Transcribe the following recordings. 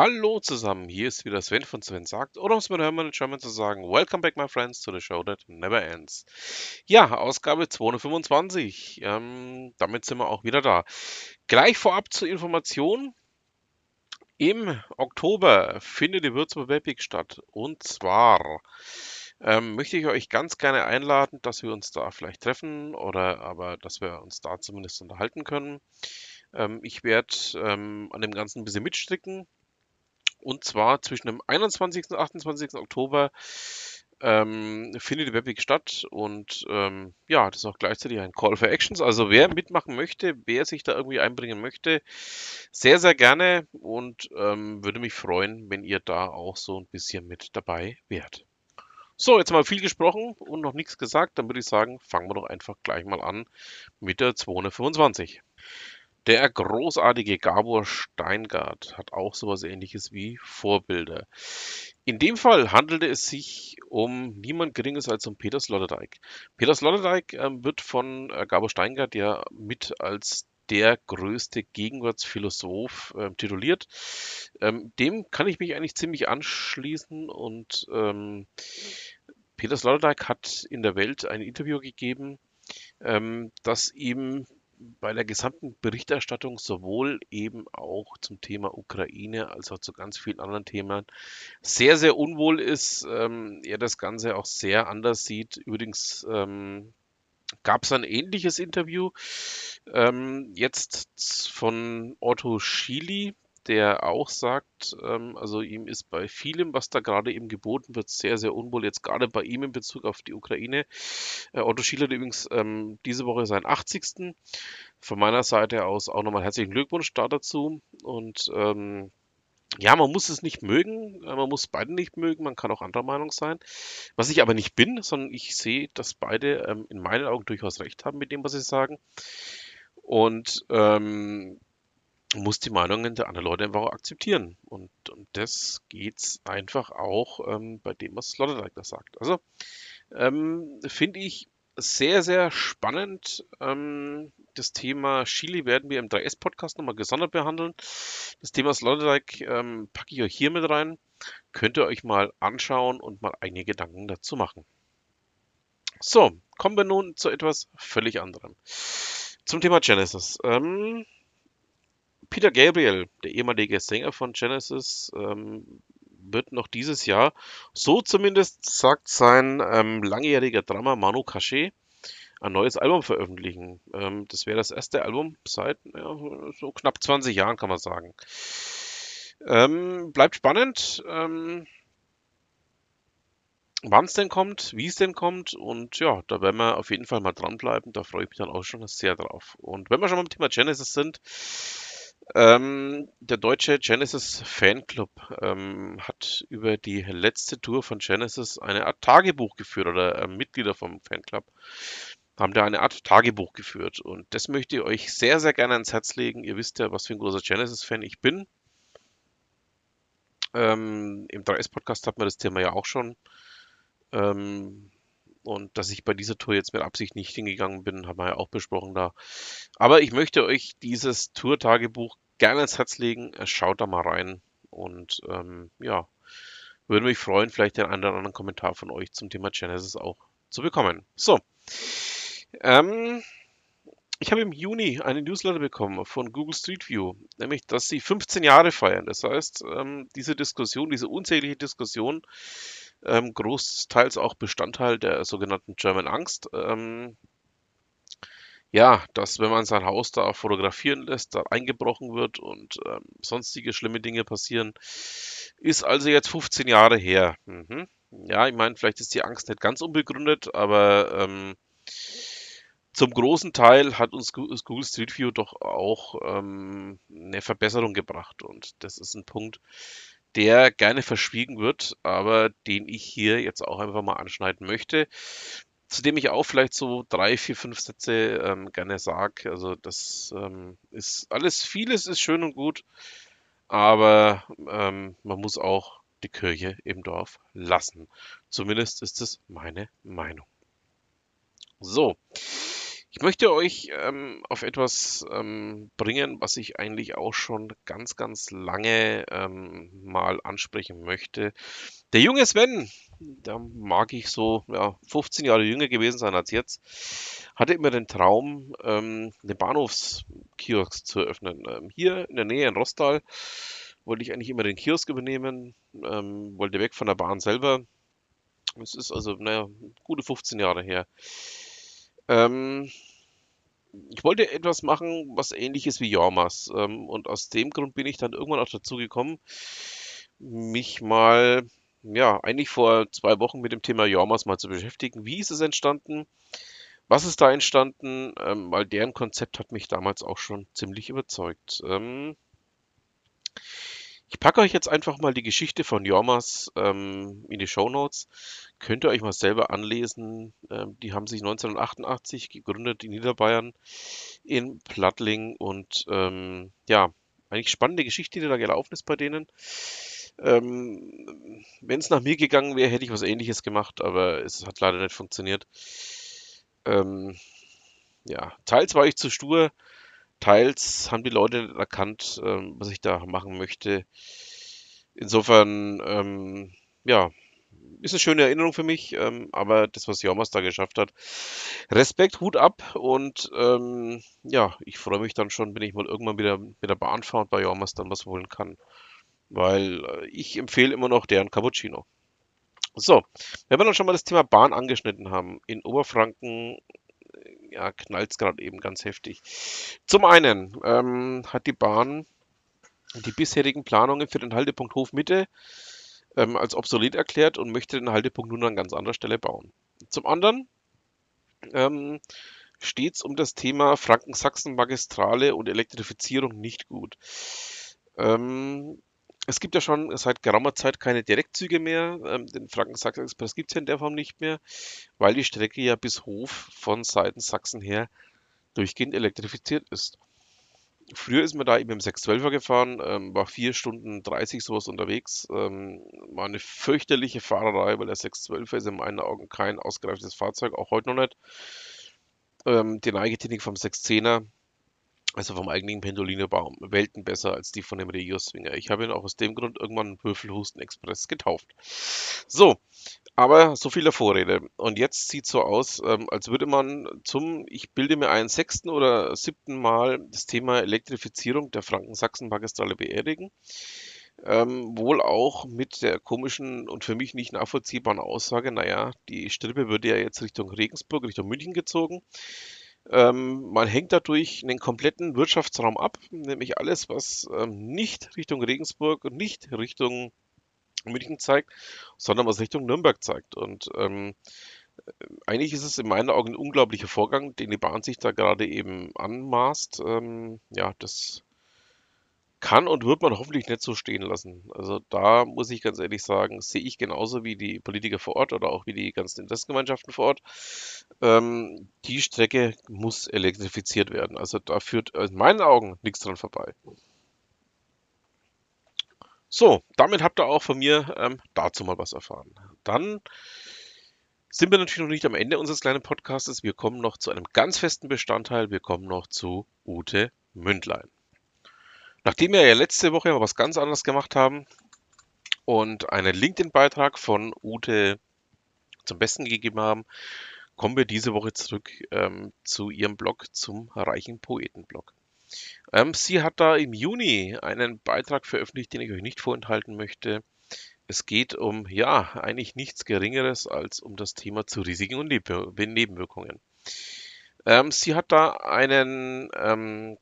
Hallo zusammen, hier ist wieder Sven von Sven sagt, oder um es mit Hermann in German zu sagen, Welcome back my friends to the show that never ends. Ja, Ausgabe 225, ähm, damit sind wir auch wieder da. Gleich vorab zur Information, im Oktober findet die Würzburg Webweek statt und zwar ähm, möchte ich euch ganz gerne einladen, dass wir uns da vielleicht treffen oder aber, dass wir uns da zumindest unterhalten können. Ähm, ich werde ähm, an dem Ganzen ein bisschen mitstricken und zwar zwischen dem 21. und 28. Oktober ähm, findet die Webweek statt und ähm, ja, das ist auch gleichzeitig ein Call for Actions. Also wer mitmachen möchte, wer sich da irgendwie einbringen möchte, sehr, sehr gerne und ähm, würde mich freuen, wenn ihr da auch so ein bisschen mit dabei wärt. So, jetzt mal viel gesprochen und noch nichts gesagt, dann würde ich sagen, fangen wir doch einfach gleich mal an mit der 225. Der großartige Gabor Steingart hat auch sowas ähnliches wie Vorbilder. In dem Fall handelte es sich um niemand Geringes als um Peter Sloterdijk. Peter Sloterdijk ähm, wird von äh, Gabor Steingart ja mit als der größte Gegenwartsphilosoph äh, tituliert. Ähm, dem kann ich mich eigentlich ziemlich anschließen und ähm, Peter Sloterdijk hat in der Welt ein Interview gegeben, ähm, das ihm bei der gesamten Berichterstattung sowohl eben auch zum Thema Ukraine als auch zu ganz vielen anderen Themen sehr, sehr unwohl ist. Ähm, er das Ganze auch sehr anders sieht. Übrigens ähm, gab es ein ähnliches Interview ähm, jetzt von Otto Schily, der auch sagt, ähm, also ihm ist bei vielem, was da gerade eben geboten wird, sehr, sehr unwohl. Jetzt gerade bei ihm in Bezug auf die Ukraine. Äh, Otto Schiele hat übrigens ähm, diese Woche seinen 80. Von meiner Seite aus auch nochmal herzlichen Glückwunsch da dazu. Und ähm, ja, man muss es nicht mögen, äh, man muss beide nicht mögen, man kann auch anderer Meinung sein. Was ich aber nicht bin, sondern ich sehe, dass beide ähm, in meinen Augen durchaus recht haben mit dem, was sie sagen. Und ähm, muss die Meinungen der anderen Leute einfach auch akzeptieren. Und, und das geht's einfach auch ähm, bei dem, was Sloterdijk da sagt. Also ähm, finde ich sehr, sehr spannend. Ähm, das Thema Chili werden wir im 3S-Podcast nochmal gesondert behandeln. Das Thema Sloterdijk ähm, packe ich euch hier mit rein. Könnt ihr euch mal anschauen und mal einige Gedanken dazu machen. So, kommen wir nun zu etwas völlig anderem. Zum Thema Genesis. Ähm, Peter Gabriel, der ehemalige Sänger von Genesis, ähm, wird noch dieses Jahr, so zumindest sagt sein ähm, langjähriger Drummer Manu Cachet, ein neues Album veröffentlichen. Ähm, das wäre das erste Album seit ja, so knapp 20 Jahren, kann man sagen. Ähm, bleibt spannend, ähm, wann es denn kommt, wie es denn kommt und ja, da werden wir auf jeden Fall mal dranbleiben. Da freue ich mich dann auch schon sehr drauf. Und wenn wir schon beim Thema Genesis sind, ähm, der deutsche Genesis Fanclub ähm, hat über die letzte Tour von Genesis eine Art Tagebuch geführt oder äh, Mitglieder vom Fanclub haben da eine Art Tagebuch geführt und das möchte ich euch sehr, sehr gerne ans Herz legen. Ihr wisst ja, was für ein großer Genesis-Fan ich bin. Ähm, Im 3S-Podcast hat man das Thema ja auch schon. Ähm, und dass ich bei dieser Tour jetzt mit Absicht nicht hingegangen bin, haben wir ja auch besprochen da. Aber ich möchte euch dieses Tour-Tagebuch gerne ins Herz legen. Schaut da mal rein. Und ähm, ja, würde mich freuen, vielleicht den einen oder anderen Kommentar von euch zum Thema Genesis auch zu bekommen. So. Ähm, ich habe im Juni eine Newsletter bekommen von Google Street View, nämlich, dass sie 15 Jahre feiern. Das heißt, ähm, diese Diskussion, diese unzählige Diskussion ähm, großteils auch Bestandteil der sogenannten German Angst. Ähm, ja, dass wenn man sein Haus da fotografieren lässt, da eingebrochen wird und ähm, sonstige schlimme Dinge passieren, ist also jetzt 15 Jahre her. Mhm. Ja, ich meine, vielleicht ist die Angst nicht ganz unbegründet, aber ähm, zum großen Teil hat uns Google Street View doch auch ähm, eine Verbesserung gebracht und das ist ein Punkt, der gerne verschwiegen wird, aber den ich hier jetzt auch einfach mal anschneiden möchte. Zu dem ich auch vielleicht so drei, vier, fünf Sätze ähm, gerne sage. Also das ähm, ist alles, vieles ist schön und gut, aber ähm, man muss auch die Kirche im Dorf lassen. Zumindest ist es meine Meinung. So, Ich möchte euch ähm, auf etwas ähm, bringen, was ich eigentlich auch schon ganz, ganz lange ähm, mal ansprechen möchte. Der junge Sven, da mag ich so ja, 15 Jahre jünger gewesen sein als jetzt, hatte immer den Traum, ähm, einen Bahnhofskiosk zu eröffnen. Ähm, hier in der Nähe in Rostal wollte ich eigentlich immer den Kiosk übernehmen, ähm, wollte weg von der Bahn selber. Es ist also, naja, gute 15 Jahre her. Ähm, ich wollte etwas machen, was ähnlich ist wie Jormas. Ähm, und aus dem Grund bin ich dann irgendwann auch dazu gekommen, mich mal, ja, eigentlich vor zwei Wochen mit dem Thema Jormas mal zu beschäftigen. Wie ist es entstanden? Was ist da entstanden? Ähm, weil deren Konzept hat mich damals auch schon ziemlich überzeugt. Ähm, ich packe euch jetzt einfach mal die Geschichte von Jormas ähm, in die Show Notes. Könnt ihr euch mal selber anlesen. Ähm, die haben sich 1988 gegründet in Niederbayern in Plattling und ähm, ja, eigentlich spannende Geschichte, die da gelaufen ist bei denen. Ähm, Wenn es nach mir gegangen wäre, hätte ich was ähnliches gemacht, aber es hat leider nicht funktioniert. Ähm, ja, teils war ich zu stur, teils haben die Leute erkannt, ähm, was ich da machen möchte. Insofern, ähm, ja, ist eine schöne Erinnerung für mich, ähm, aber das, was Jormas da geschafft hat, Respekt, Hut ab und ähm, ja, ich freue mich dann schon, wenn ich mal irgendwann wieder mit der Bahn fahre und bei Jormas dann was holen kann, weil äh, ich empfehle immer noch deren Cappuccino. So, wenn wir dann schon mal das Thema Bahn angeschnitten haben, in Oberfranken ja, knallt es gerade eben ganz heftig. Zum einen ähm, hat die Bahn die bisherigen Planungen für den Haltepunkt Hofmitte ähm, als obsolet erklärt und möchte den Haltepunkt nun an ganz anderer Stelle bauen. Zum anderen ähm, steht es um das Thema Franken-Sachsen-Magistrale und Elektrifizierung nicht gut. Ähm, es gibt ja schon seit geraumer Zeit keine Direktzüge mehr. Ähm, den Franken-Sachsen-Express gibt es ja in der Form nicht mehr, weil die Strecke ja bis Hof von Seiten Sachsen her durchgehend elektrifiziert ist. Früher ist man da eben im 612er gefahren, ähm, war 4 Stunden 30 sowas unterwegs. Ähm, war eine fürchterliche Fahrerei, weil der 612er ist in meinen Augen kein ausgereiftes Fahrzeug, auch heute noch nicht. Ähm, die Neigetechnik vom 610er also vom eigentlichen Pendolino-Baum, Welten besser als die von dem Regio Swinger. Ich habe ihn auch aus dem Grund irgendwann Würfelhusten Express getauft. So, aber so viel Vorrede. Und jetzt sieht so aus, ähm, als würde man zum, ich bilde mir ein, sechsten oder siebten Mal das Thema Elektrifizierung der Franken-Sachsen-Magistrale beerdigen. Ähm, wohl auch mit der komischen und für mich nicht nachvollziehbaren Aussage, naja, die Strippe würde ja jetzt Richtung Regensburg, Richtung München gezogen. Ähm, man hängt dadurch einen kompletten Wirtschaftsraum ab, nämlich alles, was ähm, nicht Richtung Regensburg und nicht Richtung München zeigt, sondern was Richtung Nürnberg zeigt. Und ähm, eigentlich ist es in meinen Augen ein unglaublicher Vorgang, den die Bahn sich da gerade eben anmaßt. Ähm, ja, das kann und wird man hoffentlich nicht so stehen lassen. Also da muss ich ganz ehrlich sagen, sehe ich genauso wie die Politiker vor Ort oder auch wie die ganzen Interessengemeinschaften vor Ort. Ähm, die Strecke muss elektrifiziert werden. Also da führt in meinen Augen nichts dran vorbei. So, damit habt ihr auch von mir ähm, dazu mal was erfahren. Dann sind wir natürlich noch nicht am Ende unseres kleinen Podcastes. Wir kommen noch zu einem ganz festen Bestandteil. Wir kommen noch zu Ute Mündlein. Nachdem wir ja letzte Woche was ganz anderes gemacht haben und einen LinkedIn-Beitrag von Ute zum Besten gegeben haben, kommen wir diese Woche zurück ähm, zu ihrem Blog zum Reichen Poeten-Blog. Ähm, sie hat da im Juni einen Beitrag veröffentlicht, den ich euch nicht vorenthalten möchte. Es geht um, ja, eigentlich nichts Geringeres als um das Thema zu Risiken und Nebenwirkungen. Ähm, sie hat da einen ähm,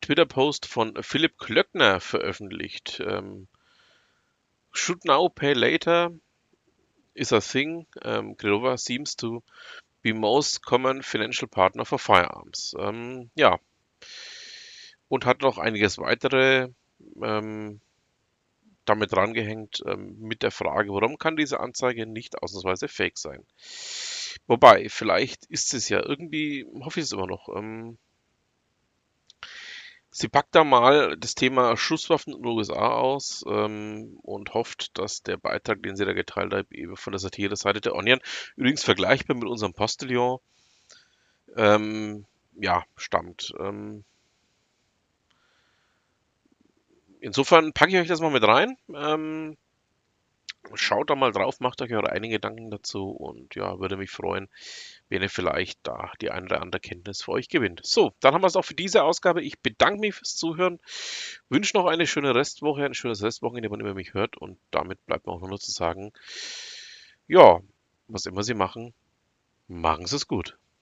Twitter-Post von Philipp Klöckner veröffentlicht. Ähm, Should now, pay later is a thing. Ähm, Grilova seems to be most common financial partner for firearms. Ähm, ja. Und hat noch einiges weitere ähm, damit rangehängt ähm, mit der Frage, warum kann diese Anzeige nicht ausnahmsweise fake sein? Wobei, vielleicht ist es ja irgendwie, hoffe ich es immer noch, ähm, Sie packt da mal das Thema Schusswaffen in den USA aus ähm, und hofft, dass der Beitrag, den sie da geteilt hat, eben von der Satire-Seite der Onion, übrigens vergleichbar mit unserem Postillon, ähm, ja, stammt. Ähm, insofern packe ich euch das mal mit rein. Ähm, schaut da mal drauf, macht euch eure eigenen Gedanken dazu und ja, würde mich freuen, wenn ihr vielleicht da die eine oder andere Kenntnis für euch gewinnt. So, dann haben wir es auch für diese Ausgabe. Ich bedanke mich fürs Zuhören, wünsche noch eine schöne Restwoche, ein schönes Restwochenende, wann immer mich hört und damit bleibt mir auch nur zu sagen, ja, was immer Sie machen, machen Sie es gut.